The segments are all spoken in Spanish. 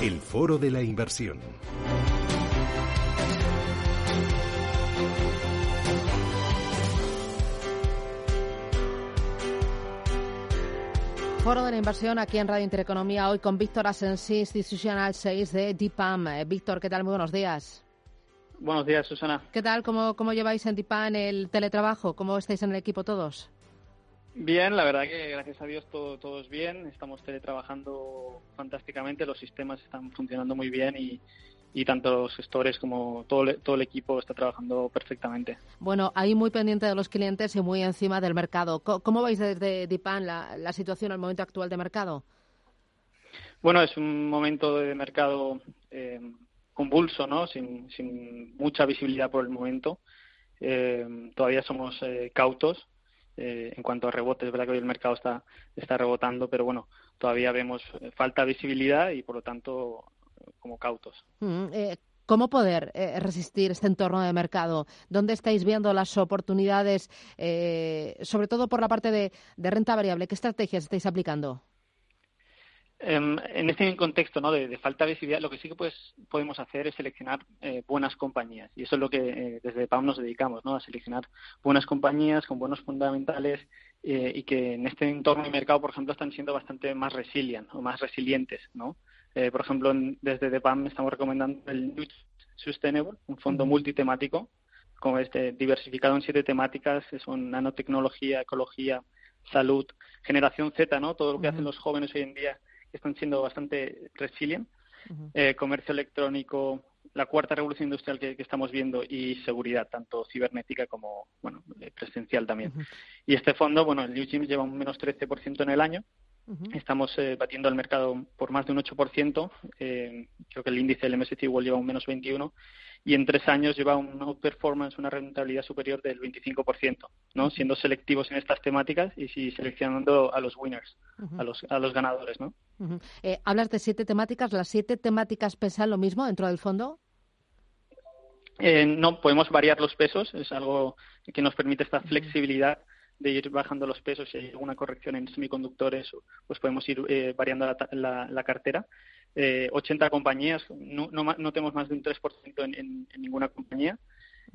El Foro de la Inversión. Foro de la Inversión aquí en Radio Intereconomía, hoy con Víctor Asensi, Institutional 6 de DIPAM. Eh, Víctor, ¿qué tal? Muy buenos días. Buenos días, Susana. ¿Qué tal? ¿Cómo, cómo lleváis en DIPAM el teletrabajo? ¿Cómo estáis en el equipo todos? Bien, la verdad que gracias a Dios todo, todo es bien. Estamos teletrabajando fantásticamente, los sistemas están funcionando muy bien y, y tanto los gestores como todo, todo el equipo está trabajando perfectamente. Bueno, ahí muy pendiente de los clientes y muy encima del mercado. ¿Cómo, vais desde DIPAN la, la situación, el momento actual de mercado? Bueno, es un momento de mercado eh, convulso, ¿no? Sin, sin, mucha visibilidad por el momento. Eh, todavía somos eh, cautos eh, en cuanto a rebotes. Es verdad que hoy el mercado está, está rebotando, pero bueno, todavía vemos eh, falta de visibilidad y por lo tanto como cautos. Mm, eh, ¿Cómo poder eh, resistir este entorno de mercado? ¿Dónde estáis viendo las oportunidades, sobre todo por la parte de, renta variable? ¿Qué estrategias estáis aplicando? Um, en este contexto ¿no? de, de, falta de visibilidad, lo que sí que pues, podemos hacer es seleccionar eh, buenas compañías. Y eso es lo que eh, desde PAM nos dedicamos, ¿no? a seleccionar buenas compañías con buenos fundamentales eh, y que en este entorno de mercado, por ejemplo, están siendo bastante más resilient o más resilientes. ¿no? Eh, por ejemplo, en, desde DEPAM estamos recomendando el New Sustainable, un fondo multitemático, como este, diversificado en siete temáticas, son nanotecnología, ecología, salud, generación Z, ¿no? Todo lo que hacen los jóvenes hoy en día están siendo bastante resilient. Uh -huh. eh, comercio electrónico, la cuarta revolución industrial que, que, estamos viendo y seguridad, tanto cibernética como bueno eh, presencial también. Uh -huh. Y este fondo, bueno, el New lleva un menos 13% en el año Uh -huh. Estamos eh, batiendo al mercado por más de un 8%. Eh, creo que el índice del MSCI World lleva un menos 21 y en tres años lleva una performance, una rentabilidad superior del 25%, ¿no? Siendo selectivos en estas temáticas y si seleccionando a los winners, uh -huh. a, los, a los ganadores, ¿no? Eh, hablas de siete temáticas. ¿Las siete temáticas pesan lo mismo dentro del fondo? Eh, no, podemos variar los pesos. Es algo que nos permite esta flexibilidad de ir bajando los pesos si hay alguna corrección en semiconductores, pues podemos ir eh, variando la, la, la cartera. Eh, 80 compañías, no, no, no, tenemos más de un 3% en, en, en, ninguna compañía.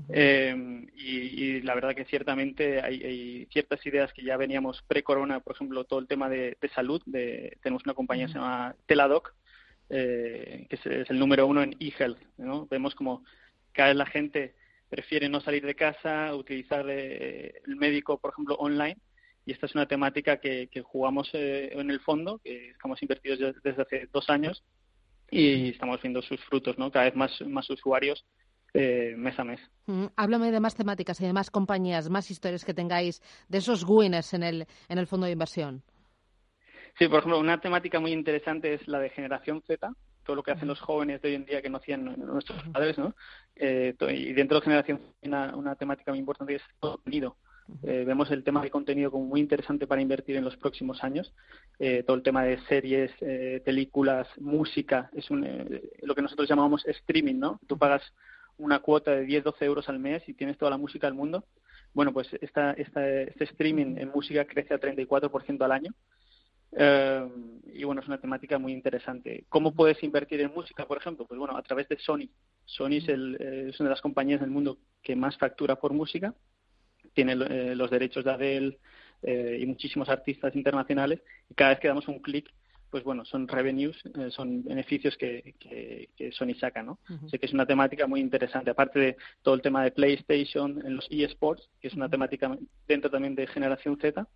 Eh, y, y, la verdad que ciertamente hay, hay ciertas ideas que ya veníamos pre-corona, por ejemplo, todo el tema de, de salud. De, tenemos una compañía uh -huh. que se llama Teladoc, eh, que es, es, el número uno en e-health. ¿no? Vemos como cada vez la gente prefiere no salir de casa, utilizar eh, el médico, por ejemplo, online. Y esta es una temática que, que jugamos eh, en el fondo, que estamos invertidos desde hace dos años y estamos viendo sus frutos, ¿no? Cada vez más, más usuarios eh, mes a mes. Mm, háblame de más temáticas y de más compañías, más historias que tengáis de esos winners en el, en el fondo de inversión. Sí, por ejemplo, una temática muy interesante es la de generación Z, todo lo que hacen los jóvenes de hoy en día que no hacían nuestros padres, ¿no? Eh, y dentro de generación una, una temática muy importante es contenido. Eh, vemos el tema de contenido como muy interesante para invertir en los próximos años. Eh, todo el tema de series, eh, películas, música, es un, eh, lo que nosotros llamamos streaming, ¿no? Tú pagas una cuota de 10, 12 euros al mes y tienes toda la música del mundo. Bueno, pues esta, esta, este streaming en música crece al 34% al año. Uh, y bueno, es una temática muy interesante. ¿Cómo puedes invertir en música, por ejemplo? Pues bueno, a través de Sony. Sony es, el, eh, es una de las compañías del mundo que más factura por música. Tiene eh, los derechos de Adele eh, y muchísimos artistas internacionales. Y cada vez que damos un clic, pues bueno, son revenues, eh, son beneficios que, que, que, Sony saca, ¿no? Uh -huh. Sé que es una temática muy interesante. Aparte de todo el tema de PlayStation en los eSports, que es una temática dentro también de generación Z.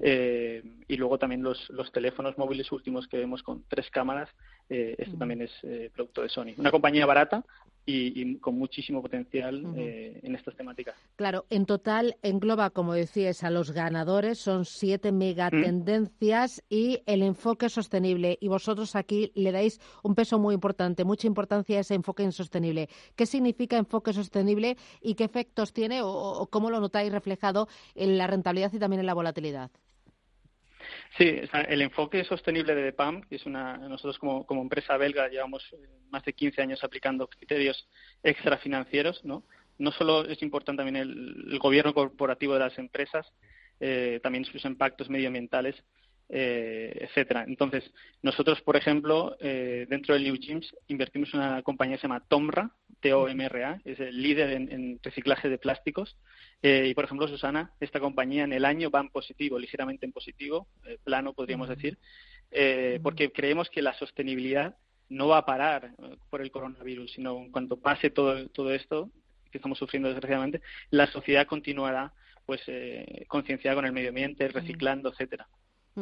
eh, y luego también los, los, teléfonos móviles últimos que vemos con tres cámaras, eh, esto también es eh, producto de Sony. Una compañía barata y, con muchísimo potencial eh, en estas temáticas. Claro, en total engloba, como decías, a los ganadores, son siete megatendencias y el enfoque sostenible. Y vosotros aquí le dais un peso muy importante, mucha importancia a ese enfoque sostenible. ¿Qué significa enfoque sostenible y qué efectos tiene o cómo lo notáis reflejado en la rentabilidad y también en la volatilidad? Sí, el enfoque sostenible de DEPAM, que es una, nosotros como, empresa belga llevamos eh, más de 15 años aplicando criterios extrafinancieros, ¿no? No solo es importante también el, gobierno corporativo de las empresas, eh, también sus impactos medioambientales, eh, etcétera. Entonces, nosotros, por ejemplo, eh, dentro del New Gyms invertimos en una compañía que se llama Tomra, T-O-M-R-A, es el líder en, reciclaje de plásticos. Eh, y, por ejemplo, Susana, esta compañía en el año va en positivo, ligeramente en positivo, eh, plano podríamos decir, eh, porque creemos que la sostenibilidad no va a parar por el coronavirus, sino en cuanto pase todo, todo esto que estamos sufriendo desgraciadamente, la sociedad continuará pues concienciada con el medio ambiente, reciclando, etcétera.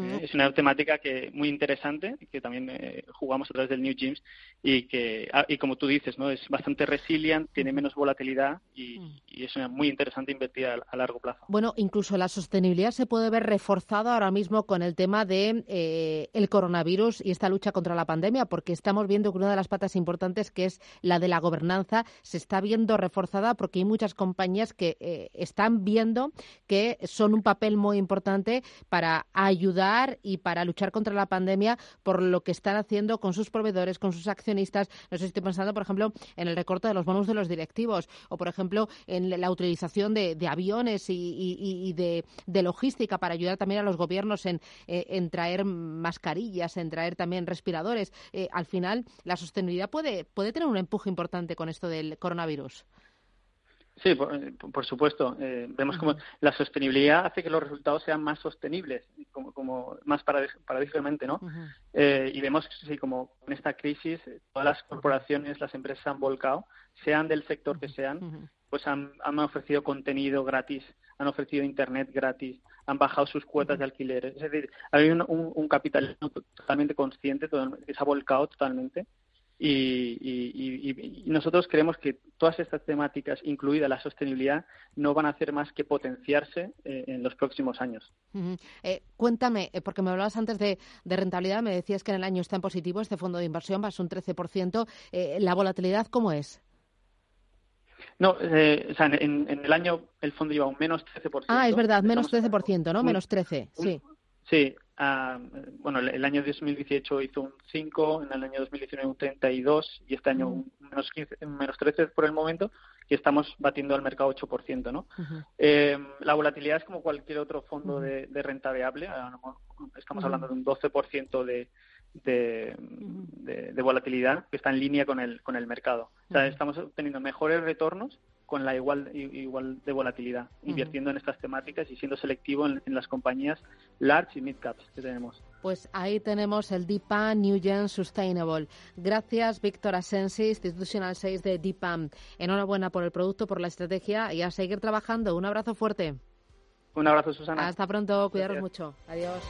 Eh, es una temática que muy interesante que también eh, jugamos a través del New Gyms y que ah, y como tú dices no es bastante resilient tiene menos volatilidad y, mm. es muy interesante invertir a, largo plazo. Bueno incluso la sostenibilidad se puede ver reforzada ahora mismo con el tema de eh, el coronavirus y esta lucha contra la pandemia porque estamos viendo que una de las patas importantes que es la de la gobernanza se está viendo reforzada porque hay muchas compañías que están viendo que son un papel muy importante para ayudar y para luchar contra la pandemia por lo que están haciendo con sus proveedores, con sus accionistas. No sé si estoy pensando, por ejemplo, en el recorte de los bonos de los directivos o, por ejemplo, en la utilización de, aviones y, de, logística para ayudar también a los gobiernos en, eh, traer mascarillas, en traer también respiradores. Eh, al final, la sostenibilidad puede, puede tener un empuje importante con esto del coronavirus. Sí, por, supuesto. Eh, vemos como la sostenibilidad hace que los resultados sean más sostenibles, como, como más paradójicamente, ¿no? eh, y vemos sí, como en esta crisis eh, todas las corporaciones, las empresas han volcado, sean del sector que sean, pues han, han, ofrecido contenido gratis, han ofrecido internet gratis, han bajado sus cuotas de alquiler. Es decir, hay un, un, un capitalismo totalmente consciente, que se ha volcado totalmente y, nosotros creemos que todas estas temáticas, incluida la sostenibilidad, no van a hacer más que potenciarse eh, en los próximos años. Eh, cuéntame, eh, porque me hablabas antes de, rentabilidad, me decías que en el año está en positivo este fondo de inversión, va a un 13%. ¿La volatilidad cómo es? No, o sea, en, el año el fondo lleva un menos 13%. Ah, es verdad, menos 13%, ¿no? menos 13, sí. Sí, Ah, bueno, el, año 2018 hizo un 5, en el año 2019 un 32 y este año un menos, 15, menos 13 por el momento y estamos batiendo al mercado 8%. ¿no? eh, la volatilidad es como cualquier otro fondo de, renta variable. Estamos hablando de un 12% de, de, de, volatilidad que está en línea con el, con el mercado. O sea, estamos obteniendo mejores retornos con la igual, igual de volatilidad, invirtiendo en estas temáticas y siendo selectivo en, las compañías large y mid caps que tenemos. Pues ahí tenemos el DIPAM New Gen Sustainable. Gracias, Víctor Asensi, Institutional 6 de DIPAM. Enhorabuena por el producto, por la estrategia y a seguir trabajando. Un abrazo fuerte. Un abrazo, Susana. Hasta pronto, cuidaros mucho. Adiós.